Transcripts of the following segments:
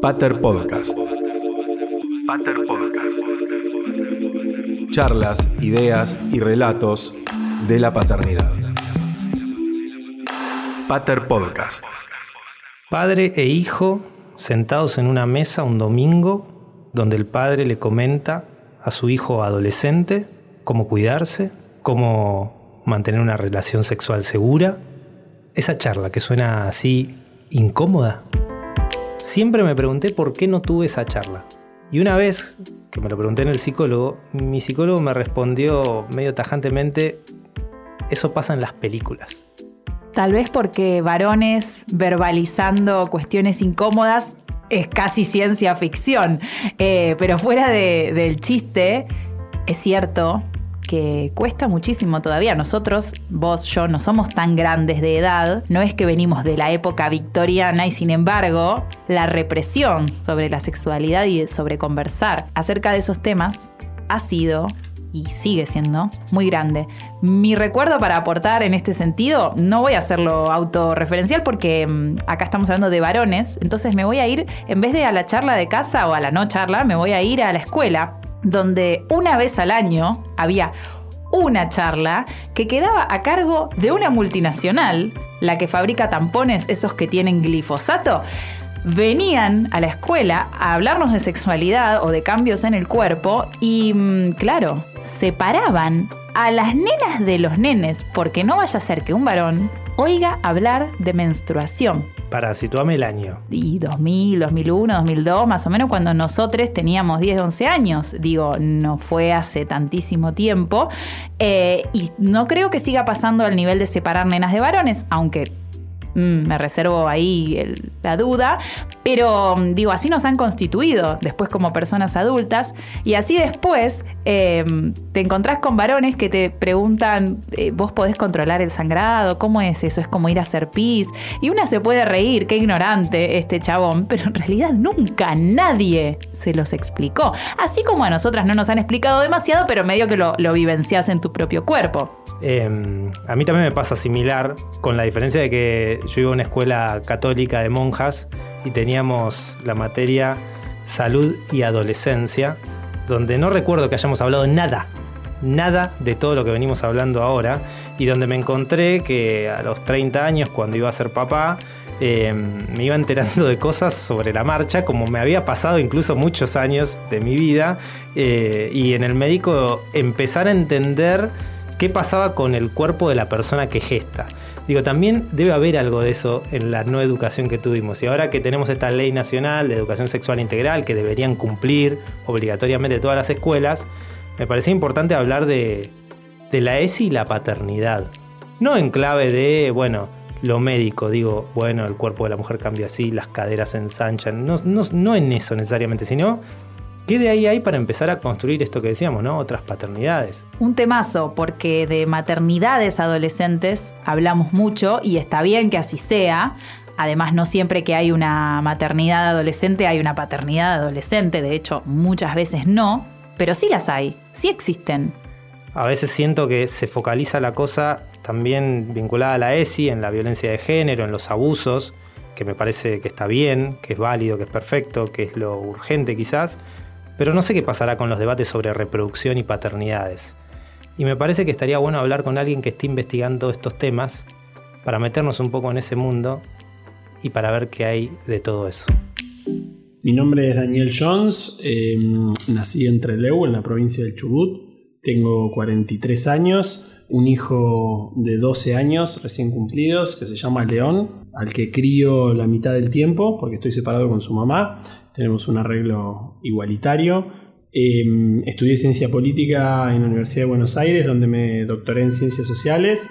Pater Podcast. Pater Podcast. Charlas, ideas y relatos de la paternidad. Pater Podcast. Padre e hijo sentados en una mesa un domingo donde el padre le comenta a su hijo adolescente cómo cuidarse, cómo mantener una relación sexual segura. Esa charla que suena así incómoda. Siempre me pregunté por qué no tuve esa charla. Y una vez que me lo pregunté en el psicólogo, mi psicólogo me respondió medio tajantemente, eso pasa en las películas. Tal vez porque varones verbalizando cuestiones incómodas es casi ciencia ficción. Eh, pero fuera del chiste, es cierto que cuesta muchísimo todavía. Nosotros, vos, yo, no somos tan grandes de edad, no es que venimos de la época victoriana y sin embargo, la represión sobre la sexualidad y sobre conversar acerca de esos temas ha sido y sigue siendo muy grande. Mi recuerdo para aportar en este sentido, no voy a hacerlo autorreferencial porque mm, acá estamos hablando de varones, entonces me voy a ir, en vez de a la charla de casa o a la no charla, me voy a ir a la escuela donde una vez al año había una charla que quedaba a cargo de una multinacional, la que fabrica tampones, esos que tienen glifosato, venían a la escuela a hablarnos de sexualidad o de cambios en el cuerpo y, mm, claro, separaban a las nenas de los nenes, porque no vaya a ser que un varón oiga hablar de menstruación. Para situarme el año. Y 2000, 2001, 2002, más o menos cuando nosotros teníamos 10, 11 años. Digo, no fue hace tantísimo tiempo. Eh, y no creo que siga pasando al nivel de separar nenas de varones, aunque Mm, me reservo ahí la duda, pero mm, digo, así nos han constituido después como personas adultas y así después em, te encontrás con varones que te preguntan, eh, vos podés controlar el sangrado, ¿cómo es eso? Es como ir a hacer pis y una se puede reír, qué ignorante este chabón, pero en realidad nunca nadie se los explicó, así como a nosotras no nos han explicado demasiado, pero medio que lo, vivencias en tu propio cuerpo. Em, a mí también me pasa similar, con la diferencia de que yo iba a una escuela católica de monjas y teníamos la materia salud y adolescencia, donde no recuerdo que hayamos hablado nada, nada de todo lo que venimos hablando ahora, y donde me encontré que a los 30 años, cuando iba a ser papá, em, me iba enterando de cosas sobre la marcha, como me había pasado incluso muchos años de mi vida, eh, y en el médico empezar a entender qué pasaba con el cuerpo de la persona que gesta. Digo, también debe haber algo de eso en la no educación que tuvimos. Y ahora que tenemos esta ley nacional de educación sexual integral que deberían cumplir obligatoriamente todas las escuelas, me parece importante hablar de, la ESI y la paternidad. No en clave de, bueno, lo médico, digo, bueno, el cuerpo de la mujer cambia así, las caderas se ensanchan, no, no en eso necesariamente, sino ¿Qué de ahí hay para empezar a construir esto que decíamos, ¿no? Otras paternidades. Un temazo, porque de maternidades adolescentes hablamos mucho y está bien que así sea. Además, no siempre que hay una maternidad adolescente hay una paternidad adolescente, de hecho, muchas veces no, pero sí las hay, sí existen. A veces siento que se focaliza la cosa también vinculada a la ESI, en la violencia de género, en los abusos, que me parece que está bien, que es válido, que es perfecto, que es lo urgente quizás, pero no sé qué pasará con los debates sobre reproducción y paternidades. Y me parece que estaría bueno hablar con alguien que esté investigando estos temas para meternos un poco en ese mundo y para ver qué hay de todo eso. Mi nombre es Daniel Jones, em, nací en Trelew, en la provincia del Chubut. Tengo 43 años, un hijo de 12 años recién cumplidos que se llama León, al que crío la mitad del tiempo porque estoy separado con su mamá tenemos un arreglo igualitario. Em, estudié ciencia política en la Universidad de Buenos Aires, donde me doctoré en ciencias sociales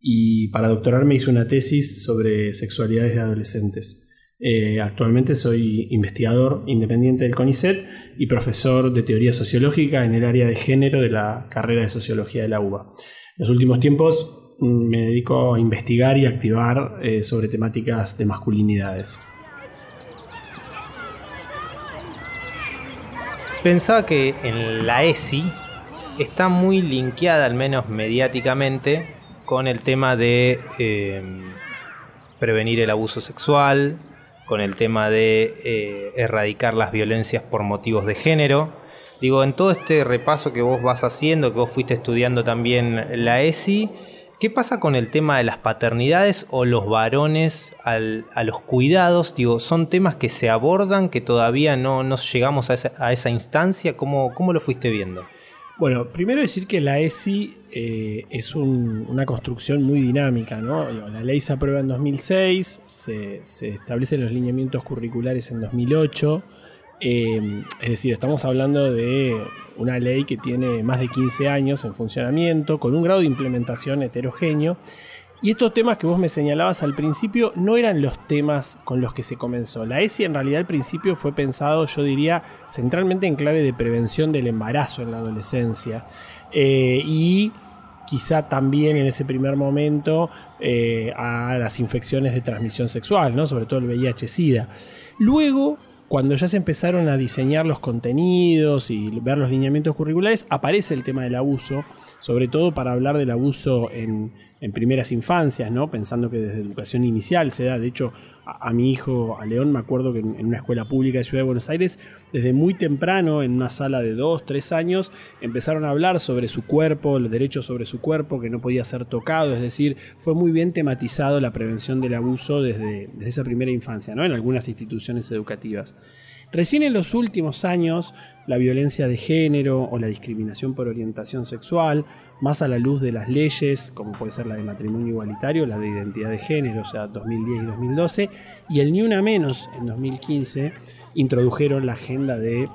y para doctorarme hice una tesis sobre sexualidades de adolescentes. Eh, actualmente soy investigador independiente del CONICET y profesor de teoría sociológica en el área de género de la carrera de sociología de la UBA. En los últimos tiempos mm, me dedico a investigar y activar eh, sobre temáticas de masculinidades. Pensaba que en la ESI está muy linkeada, al menos mediáticamente, con el tema de em, prevenir el abuso sexual, con el tema de eh, erradicar las violencias por motivos de género. Digo, en todo este repaso que vos vas haciendo, que vos fuiste estudiando también la ESI, ¿qué pasa con el tema de las paternidades o los varones a los cuidados? Digo, ¿son temas que se abordan, que todavía no, llegamos a esa, instancia? ¿Cómo, ¿Cómo lo fuiste viendo? Bueno, primero decir que la ESI eh, es una construcción muy dinámica, ¿no? La ley se aprueba en 2006, se, establecen los lineamientos curriculares en 2008, eh, es decir, estamos hablando de una ley que tiene más de 15 años en funcionamiento, con un grado de implementación heterogéneo, y estos temas que vos me señalabas al principio no eran los temas con los que se comenzó. La ESI en realidad al principio fue pensado, yo diría, centralmente en clave de prevención del embarazo en la adolescencia. Eh, y quizá también en ese primer momento eh, a las infecciones de transmisión sexual, ¿no? sobre todo el VIH-Sida. Luego, cuando ya se empezaron a diseñar los contenidos y ver los lineamientos curriculares, aparece el tema del abuso, sobre todo para hablar del abuso en, en primeras infancias, ¿no? pensando que desde educación inicial se da. De hecho, a, mi hijo, a León, me acuerdo que en, una escuela pública de Ciudad de Buenos Aires, desde muy temprano, en una sala de dos, tres años, empezaron a hablar sobre su cuerpo, los derechos sobre su cuerpo, que no podía ser tocado. Es decir, fue muy bien tematizado la prevención del abuso desde, desde esa primera infancia, ¿no? en algunas instituciones educativas. Recién en los últimos años, la violencia de género o la discriminación por orientación sexual, más a la luz de las leyes, como puede ser la de matrimonio igualitario, la de identidad de género, o sea, 2010 y 2012, y el Ni Una Menos en 2015, introdujeron la agenda de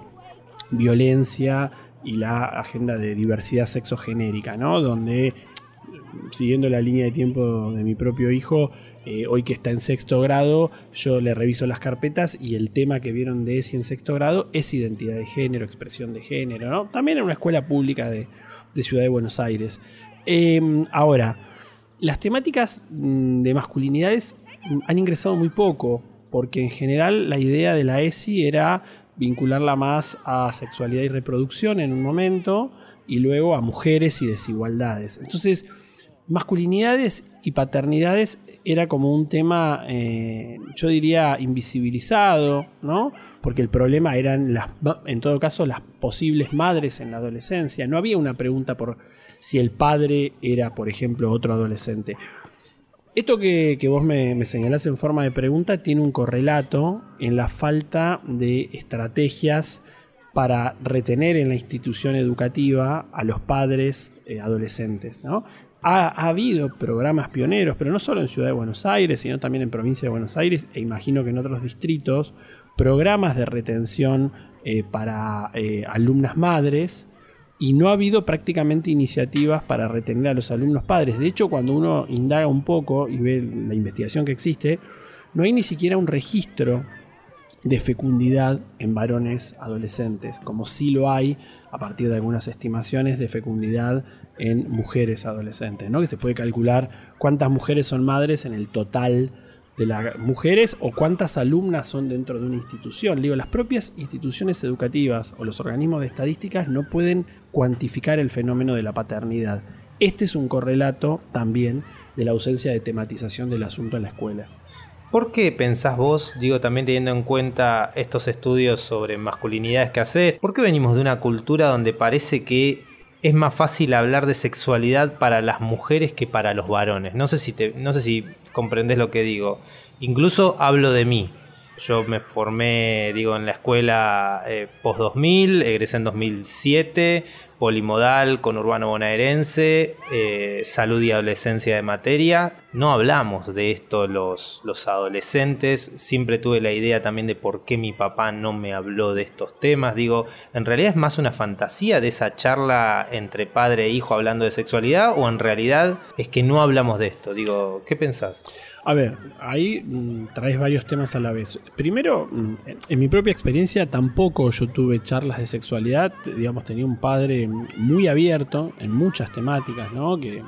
violencia y la agenda de diversidad sexogenérica, ¿no? Donde, siguiendo la línea de tiempo de mi propio hijo, eh, hoy que está en sexto grado, yo le reviso las carpetas y el tema que vieron de ESI en sexto grado es identidad de género, expresión de género, ¿no? También en una escuela pública de, Ciudad de Buenos Aires. Em, ahora, las temáticas mm, de masculinidades mm, han ingresado muy poco, porque en general la idea de la ESI era vincularla más a sexualidad y reproducción en un momento y luego a mujeres y desigualdades. Entonces, masculinidades y paternidades era como un tema, eh, yo diría, invisibilizado, ¿no? Porque el problema eran, las, en todo caso, las posibles madres en la adolescencia. No había una pregunta por si el padre era, por ejemplo, otro adolescente. Esto que, vos me, me, señalás en forma de pregunta tiene un correlato en la falta de estrategias para retener en la institución educativa a los padres eh, adolescentes. ¿no? Ha, habido programas pioneros, pero no solo en Ciudad de Buenos Aires, sino también en Provincia de Buenos Aires e imagino que en otros distritos, programas de retención eh, para eh, alumnas madres y no ha habido prácticamente iniciativas para retener a los alumnos padres. De hecho, cuando uno indaga un poco y ve la investigación que existe, no hay ni siquiera un registro de fecundidad en varones adolescentes, como sí lo hay a partir de algunas estimaciones de fecundidad en mujeres adolescentes, ¿no? que se puede calcular cuántas mujeres son madres en el total de las mujeres o cuántas alumnas son dentro de una institución. Digo, las propias instituciones educativas o los organismos de estadísticas no pueden cuantificar el fenómeno de la paternidad. Este es un correlato también de la ausencia de tematización del asunto en la escuela. ¿Por qué pensás vos, digo también teniendo en cuenta estos estudios sobre masculinidades que haces, por qué venimos de una cultura donde parece que es más fácil hablar de sexualidad para las mujeres que para los varones? No sé si, te, no sé si comprendes lo que digo. Incluso hablo de mí. Yo me formé, digo, en la escuela eh, post-2000, egresé en 2007, polimodal con urbano bonaerense, eh, salud y adolescencia de materia. No hablamos de esto los, los adolescentes. Siempre tuve la idea también de por qué mi papá no me habló de estos temas. Digo, en realidad es más una fantasía de esa charla entre padre e hijo hablando de sexualidad o en realidad es que no hablamos de esto. Digo, ¿qué pensás? A ver, ahí mm, traes varios temas a la vez. Primero, mm, en mi propia experiencia tampoco yo tuve charlas de sexualidad. Digamos, tenía un padre muy abierto en muchas temáticas, ¿no? Que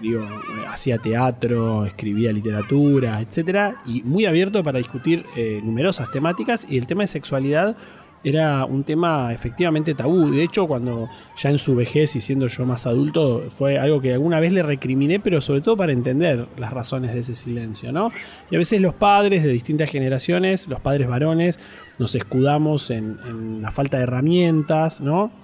digo, hacía teatro, escribía literatura, etcétera, y muy abierto para discutir eh, numerosas temáticas. Y el tema de sexualidad era un tema efectivamente tabú. De hecho, cuando ya en su vejez y siendo yo más adulto, fue algo que alguna vez le recriminé, pero sobre todo para entender las razones de ese silencio, ¿no? Y a veces los padres de distintas generaciones, los padres varones, nos escudamos en, en la falta de herramientas, ¿no?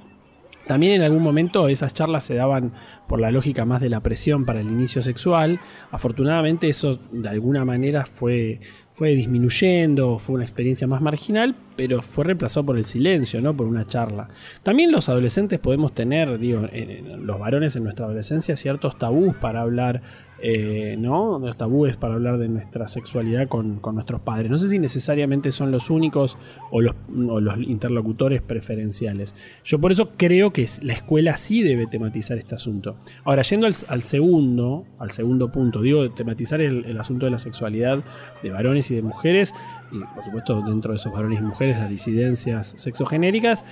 También en algún momento esas charlas se daban por la lógica más de la presión para el inicio sexual. Afortunadamente eso de alguna manera fue, fue disminuyendo, fue una experiencia más marginal, pero fue reemplazado por el silencio, ¿no? Por una charla. También los adolescentes podemos tener, digo, los varones en nuestra adolescencia, ciertos tabús para hablar eh, ¿no? Los tabúes para hablar de nuestra sexualidad con, nuestros padres. No sé si necesariamente son los únicos o los, interlocutores preferenciales. Yo por eso creo que la escuela sí debe tematizar este asunto. Ahora, yendo al, segundo, al segundo punto, digo, tematizar el, el, asunto de la sexualidad de varones y de mujeres, y por supuesto dentro de esos varones y mujeres las disidencias sexogenéricas.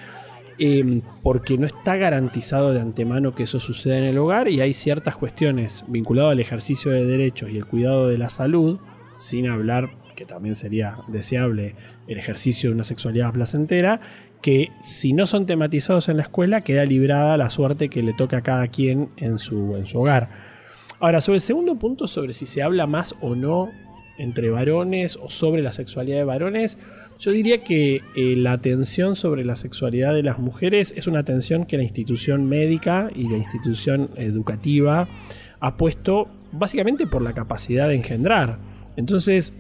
Em, porque no está garantizado de antemano que eso suceda en el hogar y hay ciertas cuestiones vinculadas al ejercicio de derechos y el cuidado de la salud, sin hablar, que también sería deseable, el ejercicio de una sexualidad placentera, que si no son tematizados en la escuela queda librada la suerte que le toca a cada quien en su, en su hogar. Ahora, sobre el segundo punto, sobre si se habla más o no entre varones o sobre la sexualidad de varones, yo diría que eh, la atención sobre la sexualidad de las mujeres es una atención que la institución médica y la institución educativa ha puesto básicamente por la capacidad de engendrar. Entonces,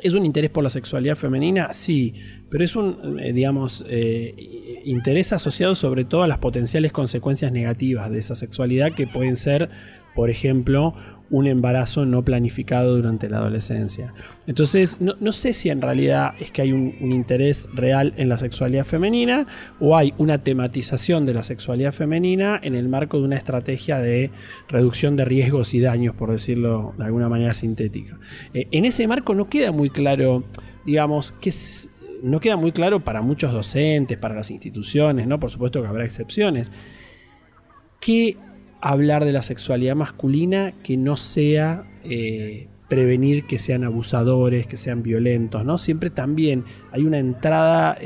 ¿es un interés por la sexualidad femenina? Sí, pero es un, eh, digamos, eh, interés asociado sobre todo a las potenciales consecuencias negativas de esa sexualidad que pueden ser, por ejemplo, un embarazo no planificado durante la adolescencia. Entonces, no, sé si en realidad es que hay un, interés real en la sexualidad femenina o hay una tematización de la sexualidad femenina en el marco de una estrategia de reducción de riesgos y daños, por decirlo de alguna manera sintética. Eh, en ese marco no queda muy claro, digamos, que no queda muy claro para muchos docentes, para las instituciones, ¿no? Por supuesto que habrá excepciones. Que hablar de la sexualidad masculina que no sea eh, prevenir que sean abusadores, que sean violentos, ¿no? Siempre también hay una entrada,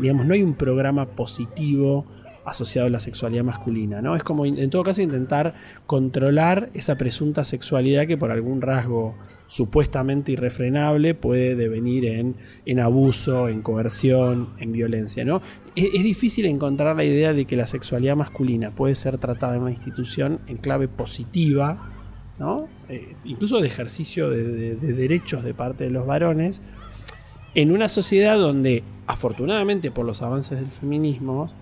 digamos, no hay un programa positivo asociado a la sexualidad masculina, ¿no? Es como en todo caso intentar controlar esa presunta sexualidad que por algún rasgo supuestamente irrefrenable puede devenir en, en abuso, en coerción, en violencia. ¿no? Es, difícil encontrar la idea de que la sexualidad masculina puede ser tratada en una institución en clave positiva, ¿no? Eh, incluso de ejercicio de, derechos de parte de los varones, en una sociedad donde, afortunadamente por los avances del feminismo,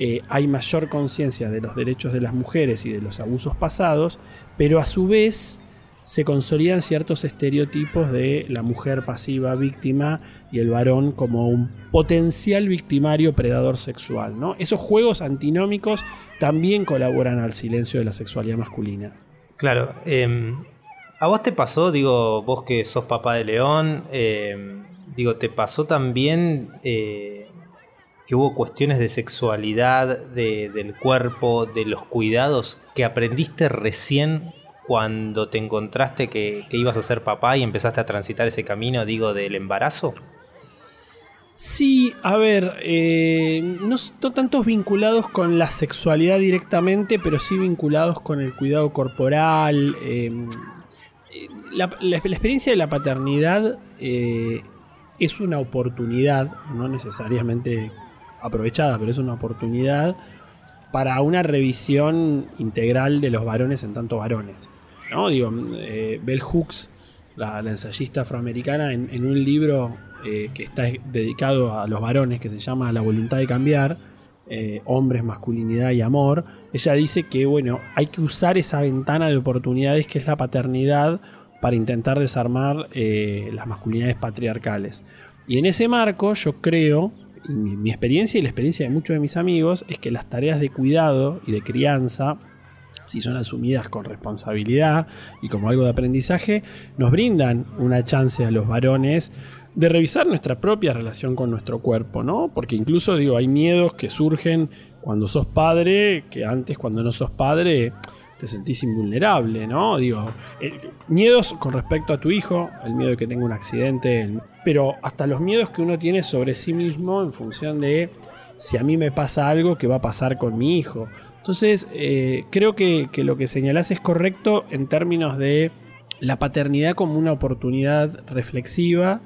eh, hay mayor conciencia de los derechos de las mujeres y de los abusos pasados, pero a su vez se consolidan ciertos estereotipos de la mujer pasiva víctima y el varón como un potencial victimario predador sexual. ¿no? Esos juegos antinómicos también colaboran al silencio de la sexualidad masculina. Claro, em, a vos te pasó, digo, vos que sos papá de León, em, digo, te pasó también eh, que hubo cuestiones de sexualidad, del cuerpo, de los cuidados que aprendiste recién cuando te encontraste que, ibas a ser papá y empezaste a transitar ese camino, digo, del embarazo? Sí, a ver, eh, no, no tantos vinculados con la sexualidad directamente, pero sí vinculados con el cuidado corporal. Eh, la, experiencia de la paternidad eh, es una oportunidad, no necesariamente aprovechada, pero es una oportunidad para una revisión integral de los varones en tanto varones. ¿No? Digo, eh, Bell Hooks, la, ensayista afroamericana, en, un libro eh, que está dedicado a los varones, que se llama La voluntad de cambiar, eh, hombres, masculinidad y amor, ella dice que bueno, hay que usar esa ventana de oportunidades que es la paternidad para intentar desarmar las masculinidades patriarcales. Y en ese marco yo creo, mi, mi experiencia y la experiencia de muchos de mis amigos, es que las tareas de cuidado y de crianza si son asumidas con responsabilidad y como algo de aprendizaje, nos brindan una chance a los varones de revisar nuestra propia relación con nuestro cuerpo, ¿no? Porque incluso digo, hay miedos que surgen cuando sos padre, que antes cuando no sos padre te sentís invulnerable, ¿no? Digo, eh, miedos con respecto a tu hijo, el miedo de que tenga un accidente, pero hasta los miedos que uno tiene sobre sí mismo en función de si a mí me pasa algo, ¿qué va a pasar con mi hijo? Entonces, eh, creo que, lo que señalás es correcto en términos de la paternidad como una oportunidad reflexiva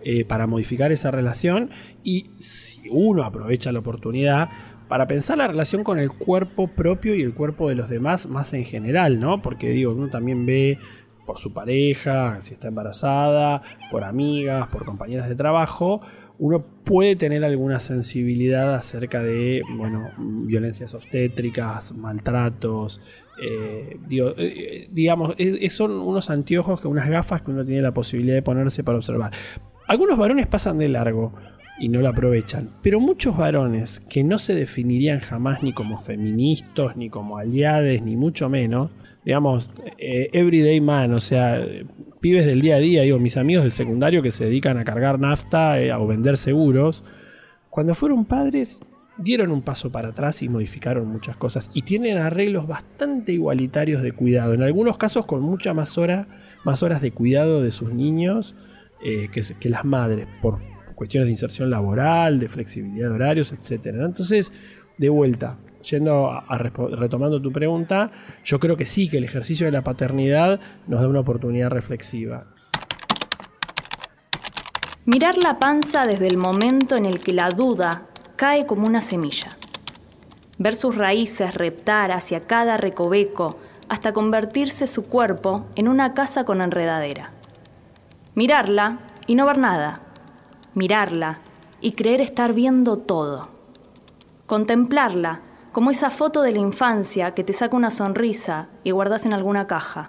eh, para modificar esa relación y si uno aprovecha la oportunidad para pensar la relación con el cuerpo propio y el cuerpo de los demás más en general, ¿no? Porque digo, uno también ve por su pareja, si está embarazada, por amigas, por compañeras de trabajo, uno puede tener alguna sensibilidad acerca de, bueno, violencias obstétricas, maltratos, eh, eh, digamos, eh, eh, son unos anteojos, que unas gafas que uno tiene la posibilidad de ponerse para observar. Algunos varones pasan de largo y no lo aprovechan, pero muchos varones que no se definirían jamás ni como feministas, ni como aliades, ni mucho menos, digamos, everyday man, o sea, pibes del día a día, digo, mis amigos del secundario que se dedican a cargar nafta eh, o vender seguros, cuando fueron padres dieron un paso para atrás y modificaron muchas cosas y tienen arreglos bastante igualitarios de cuidado, en algunos casos con muchas más, más horas de cuidado de sus niños eh, que, que las madres, por cuestiones de inserción laboral, de flexibilidad de horarios, etc. Entonces, de vuelta, yendo a, retomando tu pregunta, yo creo que sí, que el ejercicio de la paternidad nos da una oportunidad reflexiva. Mirar la panza desde el momento en el que la duda cae como una semilla. Ver sus raíces reptar hacia cada recoveco hasta convertirse su cuerpo en una casa con enredadera. Mirarla y no ver nada. Mirarla y creer estar viendo todo. Contemplarla como esa foto de la infancia que te saca una sonrisa y guardas en alguna caja.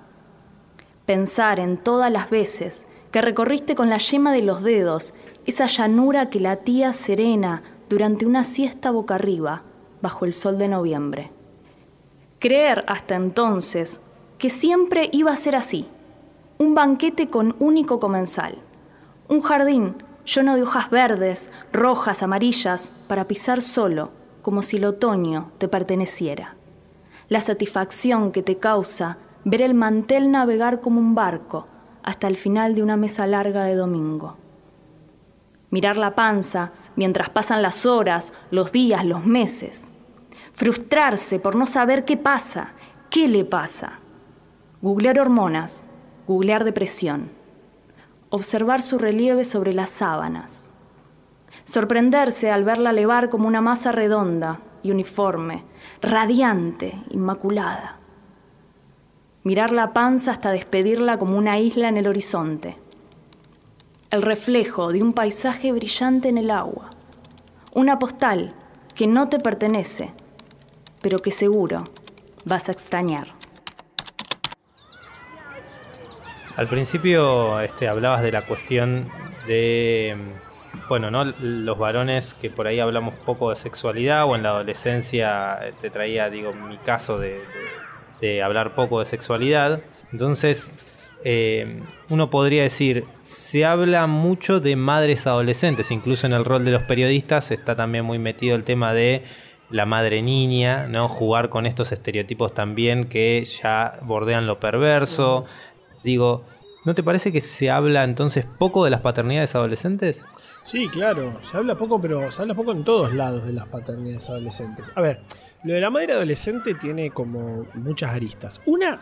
Pensar en todas las veces que recorriste con la yema de los dedos esa llanura que latía serena durante una siesta boca arriba bajo el sol de noviembre. Creer hasta entonces que siempre iba a ser así, un banquete con único comensal, un jardín lleno de hojas verdes, rojas, amarillas, para pisar solo, como si el otoño te perteneciera. La satisfacción que te causa ver el mantel navegar como un barco hasta el final de una mesa larga de domingo. Mirar la panza mientras pasan las horas, los días, los meses. Frustrarse por no saber qué pasa, qué le pasa. Googlear hormonas, googlear depresión. Observar su relieve sobre las sábanas. Sorprenderse al verla levar como una masa redonda y uniforme, radiante, inmaculada. Mirar la panza hasta despedirla como una isla en el horizonte. El reflejo de un paisaje brillante en el agua. Una postal que no te pertenece, pero que seguro vas a extrañar. Al principio este, hablabas de la cuestión de, bueno, ¿no? los varones que por ahí hablamos poco de sexualidad o en la adolescencia eh, te traía, digo, mi caso de, de, de hablar poco de sexualidad. Entonces, eh, uno podría decir, se habla mucho de madres adolescentes, incluso en el rol de los periodistas está también muy metido el tema de la madre niña, ¿no? Jugar con estos estereotipos también que ya bordean lo perverso. Digo, ¿no te parece que se habla entonces poco de las paternidades adolescentes? Sí, claro, se habla poco, pero se habla poco en todos lados de las paternidades adolescentes. A ver, lo de la madre adolescente tiene como muchas aristas. Una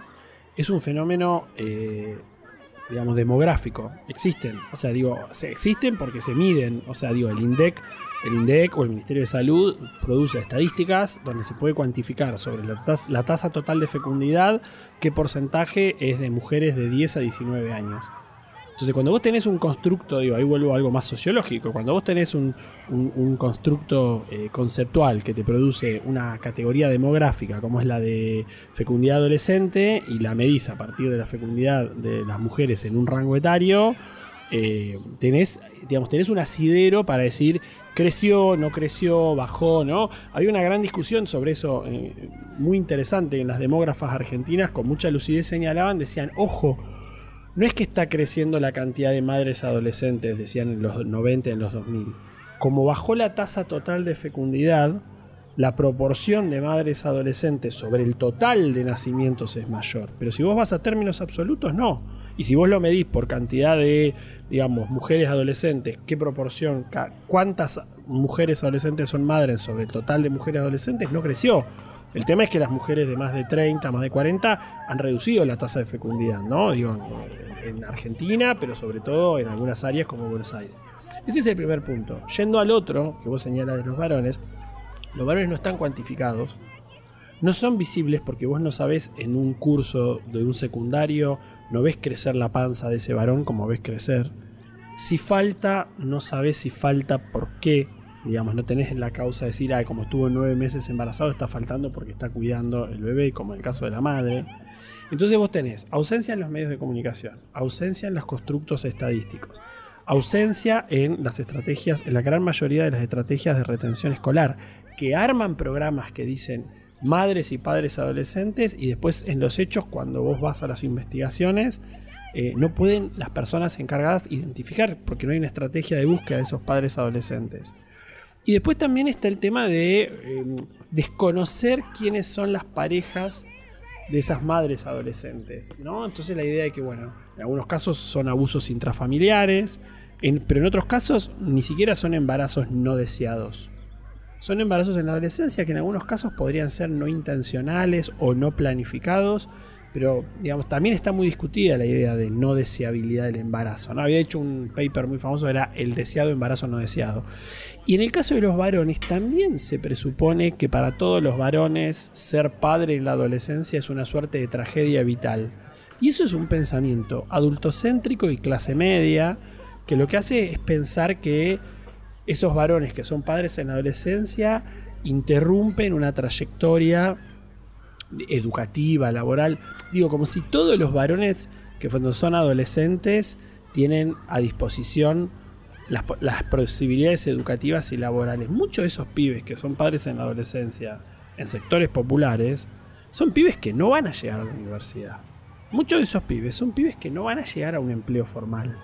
es un fenómeno, eh, digamos, demográfico. Existen, o sea, digo, se existen porque se miden. O sea, digo, el INDEC, el INDEC o el Ministerio de Salud produce estadísticas donde se puede cuantificar sobre la tasa, total de fecundidad qué porcentaje es de mujeres de 10 a 19 años. Entonces, cuando vos tenés un constructo, digo, ahí vuelvo a algo más sociológico, cuando vos tenés un, un, un constructo eh, conceptual que te produce una categoría demográfica, como es la de fecundidad adolescente, y la medís a partir de la fecundidad de las mujeres en un rango etario, eh, tenés, digamos, tenés un asidero para decir creció, no creció, bajó, ¿no? Había una gran discusión sobre eso, eh, muy interesante en las demógrafas argentinas, con mucha lucidez señalaban, decían, ojo, no es que está creciendo la cantidad de madres adolescentes, decían en los 90, en los 2000. Como bajó la tasa total de fecundidad, la proporción de madres adolescentes sobre el total de nacimientos es mayor. Pero si vos vas a términos absolutos, no. Y si vos lo medís por cantidad de, digamos, mujeres adolescentes, qué proporción, cuántas mujeres adolescentes son madres sobre el total de mujeres adolescentes, no creció. El tema es que las mujeres de más de 30, más de 40 han reducido la tasa de fecundidad, ¿no? Digo, en Argentina, pero sobre todo en algunas áreas como Buenos Aires. Ese es el primer punto. Yendo al otro, que vos señalas de los varones, los varones no están cuantificados, no son visibles porque vos no sabés en un curso de un secundario, no ves crecer la panza de ese varón como ves crecer. Si falta, no sabés si falta por qué. Digamos, no tenés la causa de decir, ay, como estuvo nueve meses embarazado, está faltando porque está cuidando el bebé, como en el caso de la madre. Entonces vos tenés ausencia en los medios de comunicación, ausencia en los constructos estadísticos, ausencia en las estrategias, en la gran mayoría de las estrategias de retención escolar, que arman programas que dicen madres y padres adolescentes y después en los hechos cuando vos vas a las investigaciones eh, no pueden las personas encargadas identificar porque no hay una estrategia de búsqueda de esos padres adolescentes. Y después también está el tema de em, desconocer quiénes son las parejas de esas madres adolescentes. ¿no? Entonces la idea de que, bueno, en algunos casos son abusos intrafamiliares, pero en otros casos ni siquiera son embarazos no deseados. Son embarazos en la adolescencia que en algunos casos podrían ser no intencionales o no planificados, pero digamos, también está muy discutida la idea de no deseabilidad del embarazo. Había hecho un paper muy famoso, era el deseado embarazo no deseado. Y en el caso de los varones, también se presupone que para todos los varones ser padre en la adolescencia es una suerte de tragedia vital. Y eso es un pensamiento adultocéntrico y clase media, que lo que hace es pensar que esos varones que son padres en la adolescencia interrumpen una trayectoria educativa, laboral. Digo, como si todos los varones que cuando son adolescentes tienen a disposición las, las, posibilidades educativas y laborales. Muchos de esos pibes que son padres en la adolescencia, en sectores populares, son pibes que no van a llegar a la universidad. Muchos de esos pibes son pibes que no van a llegar a un empleo formal.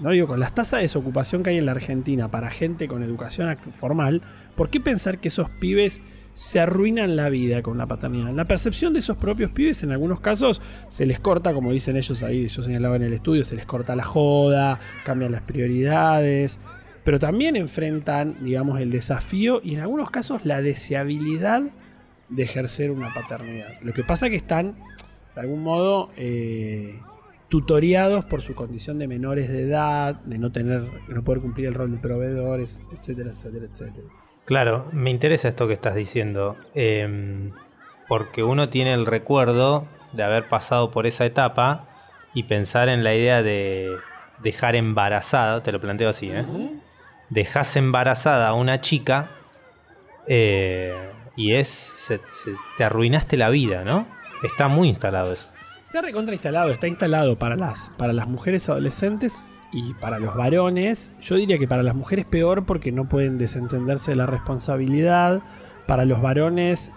No digo, con las tasas de desocupación que hay en la Argentina para gente con educación formal, ¿por qué pensar que esos pibes se arruinan la vida con la paternidad? La percepción de esos propios pibes en algunos casos se les corta, como dicen ellos ahí, yo señalaba en el estudio, se les corta la joda, cambian las prioridades, pero también enfrentan, digamos, el desafío y en algunos casos la deseabilidad de ejercer una paternidad. Lo que pasa es que están, de algún modo, eh, tutoriados por su condición de menores de edad, de no tener, no poder cumplir el rol de proveedores, etcétera, etcétera, etcétera. Claro, me interesa esto que estás diciendo, em, porque uno tiene el recuerdo de haber pasado por esa etapa y pensar en la idea de dejar embarazada, te lo planteo así, ¿eh? Dejas embarazada a una chica eh, y es, te arruinaste la vida, ¿no? Está muy instalado eso. Está recontra instalado, está instalado para las, para las mujeres adolescentes y para los varones. Yo diría que para las mujeres peor porque no pueden desentenderse de la responsabilidad. Para los varones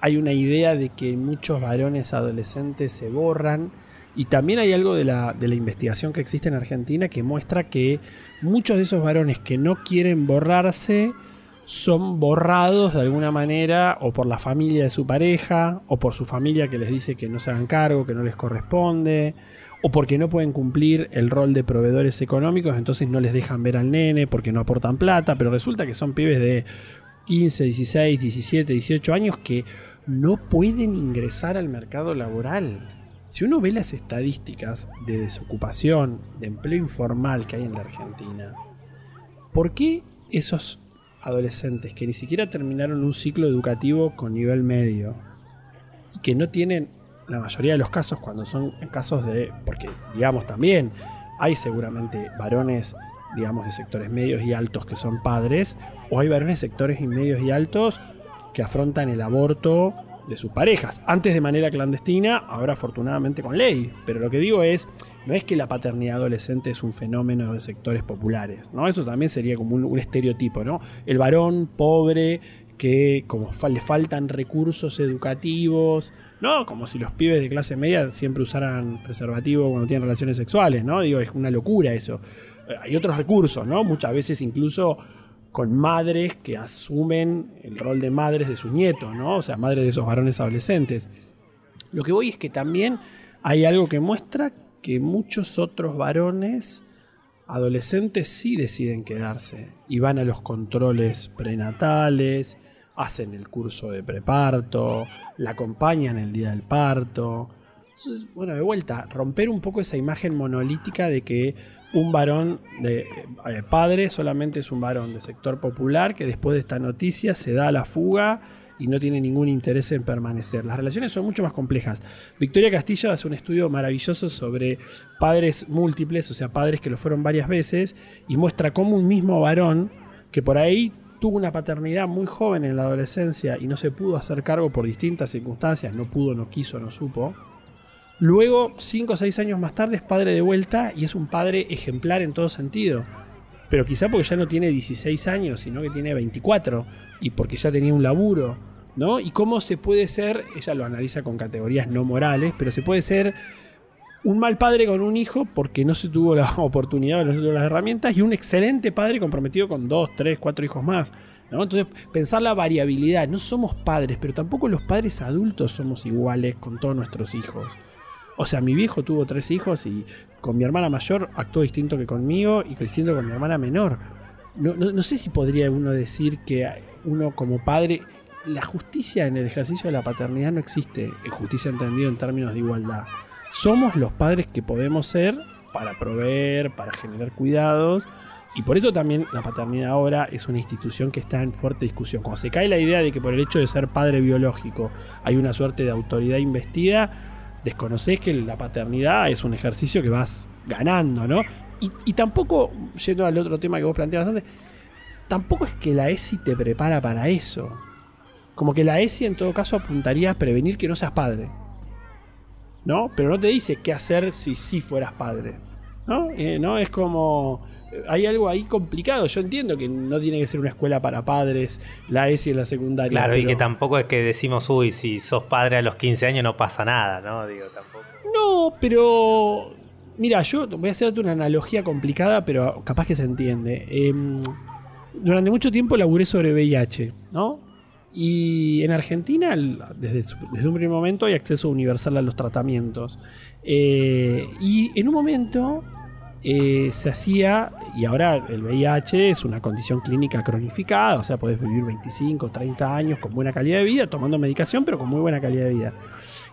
hay una idea de que muchos varones adolescentes se borran. Y también hay algo de la, de la investigación que existe en Argentina que muestra que muchos de esos varones que no quieren borrarse son borrados de alguna manera o por la familia de su pareja o por su familia que les dice que no se hagan cargo, que no les corresponde o porque no pueden cumplir el rol de proveedores económicos, entonces no les dejan ver al nene porque no aportan plata, pero resulta que son pibes de 15, 16, 17, 18 años que no pueden ingresar al mercado laboral. Si uno ve las estadísticas de desocupación, de empleo informal que hay en la Argentina, ¿por qué esos adolescentes que ni siquiera terminaron un ciclo educativo con nivel medio y que no tienen, la mayoría de los casos, cuando son casos de, porque digamos también hay seguramente varones, digamos, de sectores medios y altos que son padres, o hay varones de sectores medios y altos que afrontan el aborto de sus parejas. Antes de manera clandestina, ahora afortunadamente con ley. Pero lo que digo es, no es que la paternidad adolescente es un fenómeno de sectores populares, ¿no? Eso también sería como un, estereotipo, ¿no? El varón pobre que como le faltan recursos educativos, ¿no? Como si los pibes de clase media siempre usaran preservativo cuando tienen relaciones sexuales, ¿no? Digo, es una locura eso. Eh, hay otros recursos, ¿no? Muchas veces incluso con madres que asumen el rol de madres de sus nietos, ¿no? O sea, madres de esos varones adolescentes. Lo que voy es que también hay algo que muestra que muchos otros varones adolescentes sí deciden quedarse y van a los controles prenatales, hacen el curso de preparto, la acompañan el día del parto. Entonces, bueno, de vuelta, romper un poco esa imagen monolítica de que un varón de eh, padre solamente es un varón de sector popular que después de esta noticia se da a la fuga y no tiene ningún interés en permanecer. Las relaciones son mucho más complejas. Victoria Castillo hace un estudio maravilloso sobre padres múltiples, o sea, padres que lo fueron varias veces, y muestra cómo un mismo varón, que por ahí tuvo una paternidad muy joven en la adolescencia y no se pudo hacer cargo por distintas circunstancias, no pudo, no quiso, no supo, Luego, cinco o seis años más tarde, es padre de vuelta y es un padre ejemplar en todo sentido. Pero quizá porque ya no tiene 16 años, sino que tiene 24 y porque ya tenía un laburo, ¿no? Y cómo se puede ser, ella lo analiza con categorías no morales, pero se puede ser un mal padre con un hijo porque no se tuvo la oportunidad, tuvo las herramientas, y un excelente padre comprometido con dos, tres, cuatro hijos más. ¿no? Entonces, pensar la variabilidad, no somos padres, pero tampoco los padres adultos somos iguales con todos nuestros hijos. O sea, mi viejo tuvo tres hijos y con mi hermana mayor actuó distinto que conmigo y distinto con mi hermana menor. No, sé si podría uno decir que uno como padre, la justicia en el ejercicio de la paternidad no existe, justicia entendido en términos de igualdad. Somos los padres que podemos ser para proveer, para generar cuidados. Y por eso también la paternidad ahora es una institución que está en fuerte discusión. Cuando se cae la idea de que por el hecho de ser padre biológico hay una suerte de autoridad investida, desconoces que la paternidad es un ejercicio que vas ganando, ¿no? Y, tampoco, yendo al otro tema que vos planteabas antes, tampoco es que la ESI te prepara para eso. Como que la ESI en todo caso apuntaría a prevenir que no seas padre. ¿No? Pero no te dice qué hacer si sí fueras padre. ¿No? Eh, ¿no? Es como hay algo ahí complicado. Yo entiendo que no tiene que ser una escuela para padres, la ESI en la secundaria. Claro, y que tampoco es que decimos, uy, si sos padre a los 15 años no pasa nada, ¿no? Digo, tampoco. No, pero. Mira, yo voy a hacerte una analogía complicada, pero capaz que se entiende. Em, durante mucho tiempo laburé sobre VIH, ¿no? Y en Argentina, desde, un primer momento, hay acceso universal a los tratamientos. Eh, y en un momento eh, se hacía, y ahora el VIH es una condición clínica cronificada, o sea, podés vivir 25, 30 años con buena calidad de vida, tomando medicación, pero con muy buena calidad de vida.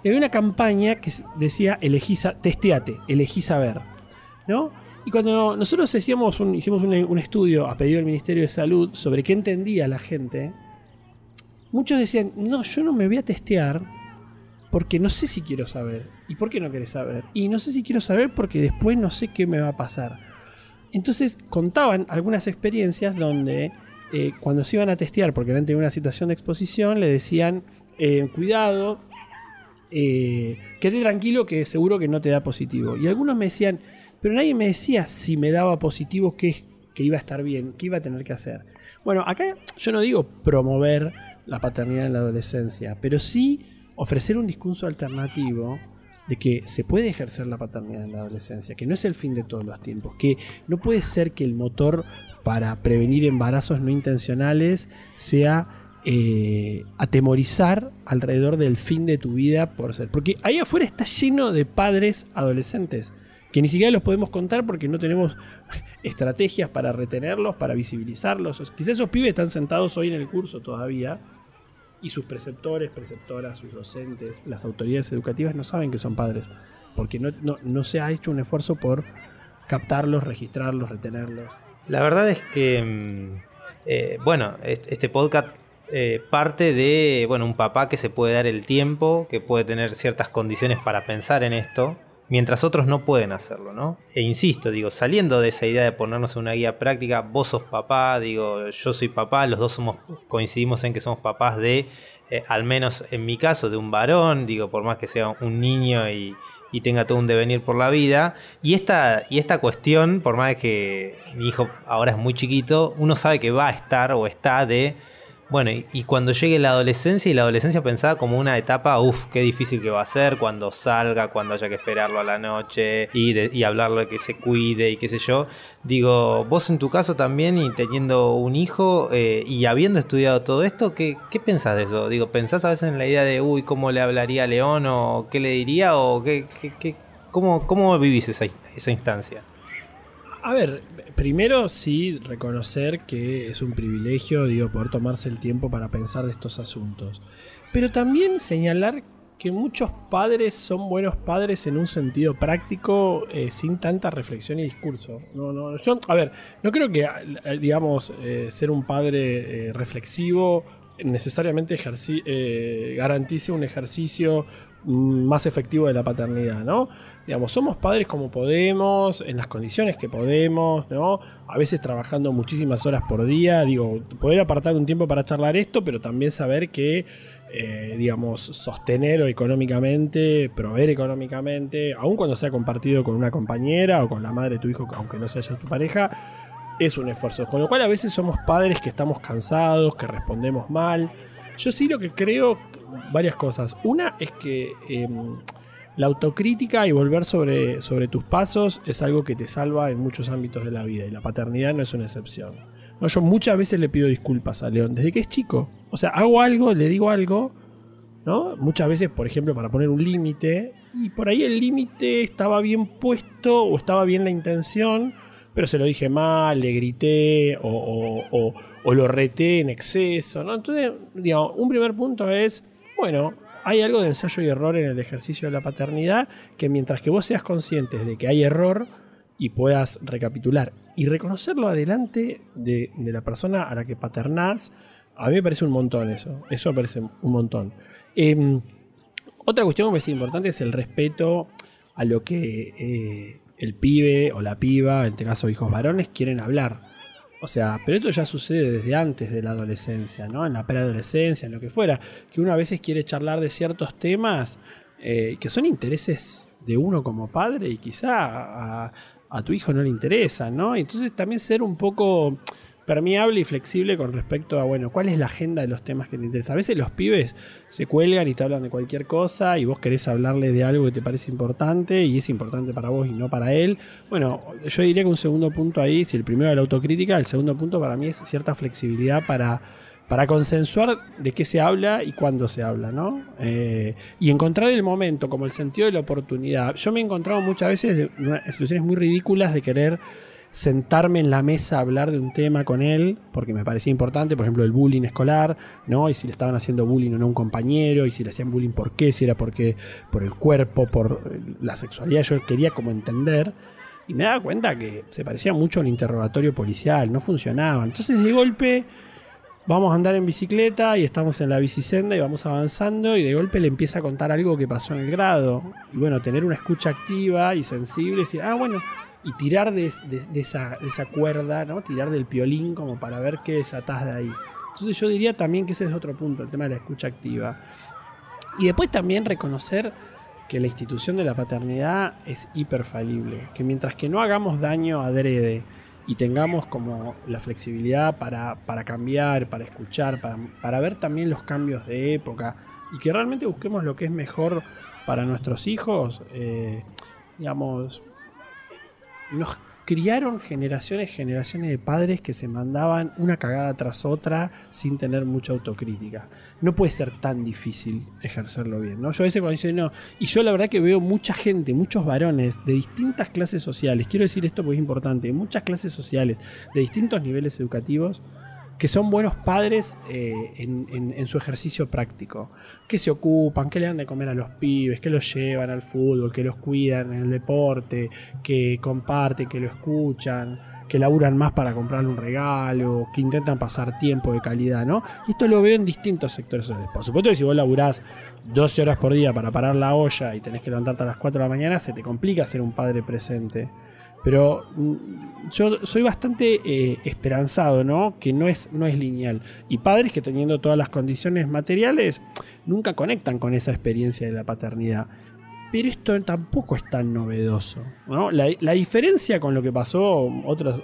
Y había una campaña que decía, elegí, testeate, elegí saber, ¿no? Y cuando nosotros hicimos un, un, estudio a pedido del Ministerio de Salud sobre qué entendía la gente, muchos decían, no, yo no me voy a testear porque no sé si quiero saber. ¿Y por qué no querés saber? Y no sé si quiero saber porque después no sé qué me va a pasar. Entonces contaban algunas experiencias donde eh, cuando se iban a testear porque habían tenido una situación de exposición, le decían, eh, cuidado, eh, quédate tranquilo que seguro que no te da positivo. Y algunos me decían, pero nadie me decía si me daba positivo que, que iba a estar bien, qué iba a tener que hacer. Bueno, acá yo no digo promover la paternidad en la adolescencia, pero sí ofrecer un discurso alternativo de que se puede ejercer la paternidad en la adolescencia, que no es el fin de todos los tiempos, que no puede ser que el motor para prevenir embarazos no intencionales sea eh, atemorizar alrededor del fin de tu vida por ser. Porque ahí afuera está lleno de padres adolescentes que ni siquiera los podemos contar porque no tenemos estrategias para retenerlos, para visibilizarlos. Quizás esos pibes están sentados hoy en el curso todavía y sus preceptores, preceptoras, sus docentes, las autoridades educativas no saben que son padres, porque no, se ha hecho un esfuerzo por captarlos, registrarlos, retenerlos. La verdad es que, mm, eh, bueno, este podcast eh, parte de, bueno, un papá que se puede dar el tiempo, que puede tener ciertas condiciones para pensar en esto, mientras otros no pueden hacerlo, ¿no? E insisto, digo, saliendo de esa idea de ponernos en una guía práctica, vos sos papá, digo, yo soy papá, los dos somos, coincidimos en que somos papás de, eh, al menos en mi caso, de un varón, digo, por más que sea un niño y, tenga todo un devenir por la vida. Y esta, y esta cuestión, por más que mi hijo ahora es muy chiquito, uno sabe que va a estar o está de Bueno, y, cuando llegue la adolescencia, y la adolescencia pensada como una etapa, uff, qué difícil que va a ser cuando salga, cuando haya que esperarlo a la noche y, de- y hablarle que se cuide y qué sé yo. Digo, vos en tu caso también y teniendo un hijo eh, y habiendo estudiado todo esto, ¿qué, ¿qué pensás de eso? Digo, ¿pensás a veces en la idea de, uy, cómo le hablaría a León o qué le diría o qué, qué, qué- cómo, cómo vivís esa, esa instancia? A ver, primero sí reconocer que es un privilegio, digo, poder tomarse el tiempo para pensar de estos asuntos. Pero también señalar que muchos padres son buenos padres en un sentido práctico, eh, sin tanta reflexión y discurso. No, no, yo, a ver, no creo que, eh, digamos, eh, ser un padre reflexivo necesariamente garantice un ejercicio mm, más efectivo de la paternidad, ¿no? Digamos, somos padres como podemos, en las condiciones que podemos, ¿no? A veces trabajando muchísimas horas por día, digo, poder apartar un tiempo para charlar esto, pero también saber que, eh, digamos, sostener económicamente, proveer económicamente, aun cuando sea compartido con una compañera o con la madre de tu hijo, aunque no sea ya tu pareja, es un esfuerzo. Con lo cual a veces somos padres que estamos cansados, que respondemos mal. Yo sí lo que creo, varias cosas. Una es que em, la autocrítica y volver sobre, sobre tus pasos es algo que te salva en muchos ámbitos de la vida y la paternidad no es una excepción. Yo muchas veces le pido disculpas a León, desde que es chico. O sea, hago algo, le digo algo, ¿no? Muchas veces, por ejemplo, para poner un límite, y por ahí el límite estaba bien puesto o estaba bien la intención, pero se lo dije mal, le grité o, lo reté en exceso. Entonces, digamos, un primer punto es, bueno, hay algo de ensayo y error en el ejercicio de la paternidad que mientras que vos seas conscientes de que hay error y puedas recapitular y reconocerlo adelante de, de la persona a la que paternás, a mí me parece un montón eso, eso me parece un montón. Em, otra cuestión que me parece importante es el respeto a lo que eh, el pibe o la piba, en este caso hijos varones, quieren hablar. O sea, pero esto ya sucede desde antes de la adolescencia, ¿no? En la preadolescencia, en lo que fuera. Que uno a veces quiere charlar de ciertos temas eh, que son intereses de uno como padre y quizá a, a tu hijo no le interesan, ¿no? Entonces también ser un poco permeable y flexible con respecto a, bueno, cuál es la agenda de los temas que te interesan. A veces los pibes se cuelgan y te hablan de cualquier cosa y vos querés hablarle de algo que te parece importante y es importante para vos y no para él. Bueno, yo diría que un segundo punto ahí, si el primero era la autocrítica, el segundo punto para mí es cierta flexibilidad para, para consensuar de qué se habla y cuándo se habla, ¿no? Eh, y encontrar el momento, como el sentido de la oportunidad. Yo me he encontrado muchas veces una- situaciones muy ridículas de querer sentarme en la mesa a hablar de un tema con él, porque me parecía importante, por ejemplo, el bullying escolar, ¿no? Y si le estaban haciendo bullying o no a un compañero, y si le hacían bullying por qué, si era porque por el cuerpo, por eh, la sexualidad, yo quería como entender. Y me daba cuenta que se parecía mucho al interrogatorio policial, no funcionaba. Entonces, de golpe, vamos a andar en bicicleta y estamos en la bicisenda y vamos avanzando y de golpe le empieza a contar algo que pasó en el grado. Y bueno, tener una escucha activa y sensible y decir, ah, bueno, y tirar de, esa, cuerda, ¿no? Tirar del piolín como para ver qué desatás de ahí. Entonces yo diría también que ese es otro punto, el tema de la escucha activa. Y después también reconocer que la institución de la paternidad es hiperfalible, que mientras que no hagamos daño adrede y tengamos como la flexibilidad para, cambiar, para escuchar, para, para ver también los cambios de época y que realmente busquemos lo que es mejor para nuestros hijos, eh, digamos, nos criaron generaciones, generaciones de padres que se mandaban una cagada tras otra sin tener mucha autocrítica. No puede ser tan difícil ejercerlo bien, ¿no? Yo a veces cuando dicen, no, y yo la verdad que veo mucha gente, muchos varones de distintas clases sociales, quiero decir esto porque es importante, muchas clases sociales, de distintos niveles educativos, que son buenos padres eh, en, su ejercicio práctico, que se ocupan, que le dan de comer a los pibes, que los llevan al fútbol, que los cuidan en el deporte, que comparten, que lo escuchan, que laburan más para comprarle un regalo, que intentan pasar tiempo de calidad, ¿no? Y esto lo veo en distintos sectores sociales. Por supuesto que si vos laburás 12 horas por día para parar la olla y tenés que levantarte a las 4 de la mañana, se te complica ser un padre presente. Pero mm, yo soy bastante eh, esperanzado, ¿no? Que no es, no es lineal. Y padres que teniendo todas las condiciones materiales nunca conectan con esa experiencia de la paternidad. Pero esto tampoco es tan novedoso. ¿no? La, diferencia con lo que pasó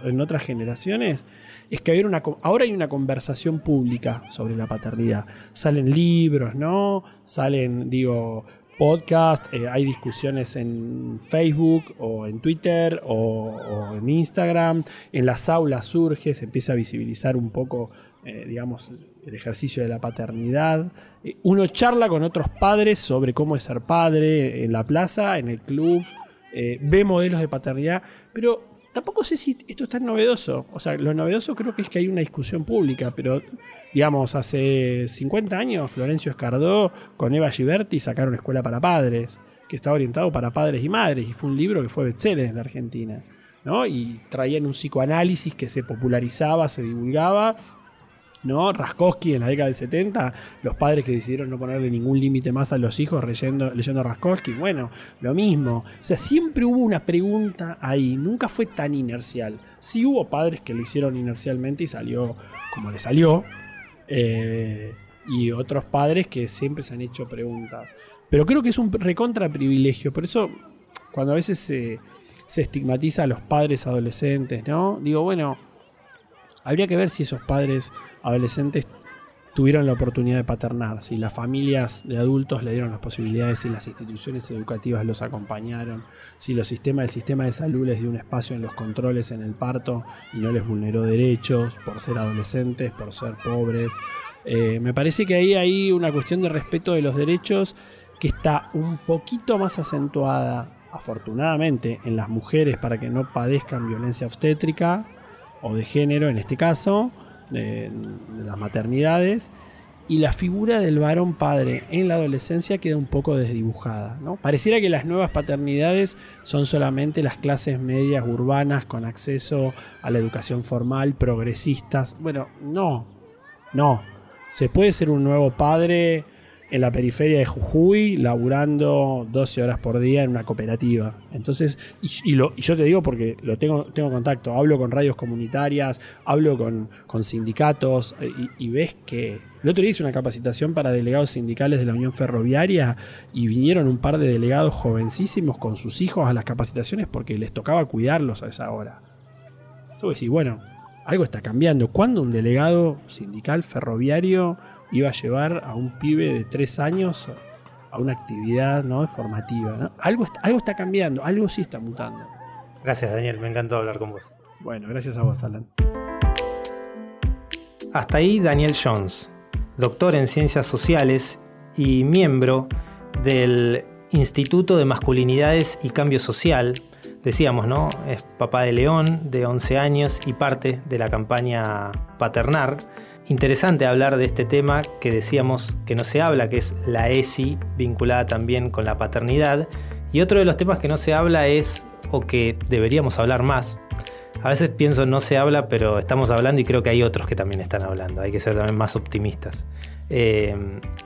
en otras generaciones es que una, ahora hay una conversación pública sobre la paternidad. Salen libros, ¿no? Salen, digo, podcast, eh, hay discusiones en Facebook o en Twitter o, en Instagram, en las aulas surge, se empieza a visibilizar un poco, eh, digamos, el ejercicio de la paternidad. Eh, uno charla con otros padres sobre cómo es ser padre en la plaza, en el club, ve modelos de paternidad, pero tampoco sé si esto es tan novedoso. O sea, lo novedoso creo que es que hay una discusión pública, pero digamos, hace 50 años Florencio Escardó con Eva Giberti sacaron Escuela para Padres, que estaba orientado para padres y madres, y fue un libro que fue bestseller en la Argentina. ¿no? Y traían un psicoanálisis que se popularizaba, se divulgaba. ¿no? Raskowski en la década del 70, los padres que decidieron no ponerle ningún límite más a los hijos leyendo, leyendo Raskowski, bueno, lo mismo. O sea, siempre hubo una pregunta ahí, nunca fue tan inercial. Sí hubo padres que lo hicieron inercialmente y salió como le salió, eh, y otros padres que siempre se han hecho preguntas. Pero creo que es un recontra privilegio. Por eso, cuando a veces se, estigmatiza a los padres adolescentes, ¿no? Digo, bueno, habría que ver si esos padres adolescentes tuvieron la oportunidad de paternar, si las familias de adultos le dieron las posibilidades, si las instituciones educativas los acompañaron, si los sistemas, el sistema de salud les dio un espacio en los controles en el parto y no les vulneró derechos por ser adolescentes, por ser pobres. Eh, me parece que ahí hay una cuestión de respeto de los derechos que está un poquito más acentuada, afortunadamente, en las mujeres para que no padezcan violencia obstétrica o de género en este caso de, las maternidades y la figura del varón padre en la adolescencia queda un poco desdibujada. ¿no? Pareciera que las nuevas paternidades son solamente las clases medias urbanas con acceso a la educación formal, progresistas. Bueno, no, no. Se puede ser un nuevo padre en la periferia de Jujuy, laburando 12 horas por día en una cooperativa. Entonces, y, lo, yo te digo porque lo tengo, tengo contacto, hablo con radios comunitarias, hablo con, sindicatos, eh, y, ves que. El otro día hice una capacitación para delegados sindicales de la Unión Ferroviaria y vinieron un par de delegados jovencísimos con sus hijos a las capacitaciones porque les tocaba cuidarlos a esa hora. Tú decís, bueno, algo está cambiando. ¿Cuándo un delegado sindical ferroviario iba a llevar a un pibe de tres años a una actividad ¿no? formativa. Algo, algo está cambiando, algo sí está mutando. Gracias, Daniel, me encantó hablar con vos. Bueno, gracias a vos, Alan. Hasta ahí Daniel Jones, doctor en ciencias sociales y miembro del Instituto de Masculinidades y Cambio Social. Decíamos, ¿no? Es papá de León, de 11 años y parte de la campaña Paternar interesante hablar de este tema que decíamos que no se habla, que es la ESI vinculada también con la paternidad. Y otro de los temas que no se habla es, o que deberíamos hablar más, a veces pienso no se habla, pero estamos hablando y creo que hay otros que también están hablando, hay que ser también más optimistas, eh,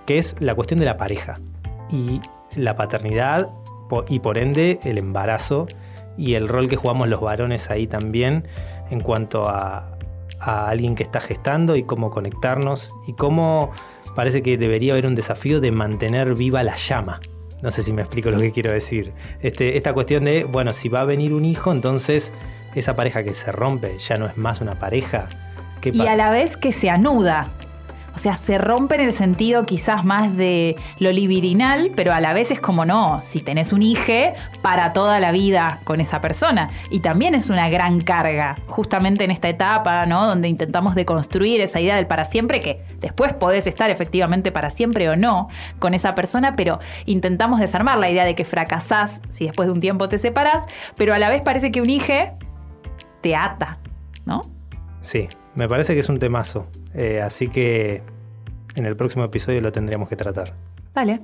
que es la cuestión de la pareja y la paternidad y por ende el embarazo y el rol que jugamos los varones ahí también en cuanto a, a alguien que está gestando y cómo conectarnos y cómo parece que debería haber un desafío de mantener viva la llama. No sé si me explico lo que quiero decir. Este, esta cuestión de, bueno, si va a venir un hijo, entonces esa pareja que se rompe ya no es más una pareja. y a la vez que se anuda. O sea, se rompe en el sentido quizás más de lo libidinal, pero a la vez es como no, si tenés un hijo, para toda la vida con esa persona. Y también es una gran carga, justamente en esta etapa, ¿no? Donde intentamos deconstruir esa idea del para siempre, que después podés estar efectivamente para siempre o no con esa persona, pero intentamos desarmar la idea de que fracasás si después de un tiempo te separás, pero a la vez parece que un hijo te ata, ¿no? Sí, me parece que es un temazo. Eh, así que en el próximo episodio lo tendríamos que tratar. Vale.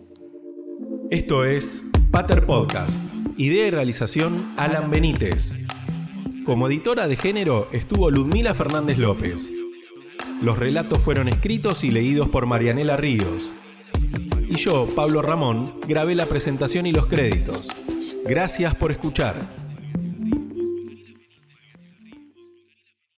Esto es Pater Podcast. Idea y realización Alan Benítez. Como editora de género estuvo Ludmila Fernández López. Los relatos fueron escritos y leídos por Marianela Ríos. Y yo, Pablo Ramón, grabé la presentación y los créditos. Gracias por escuchar.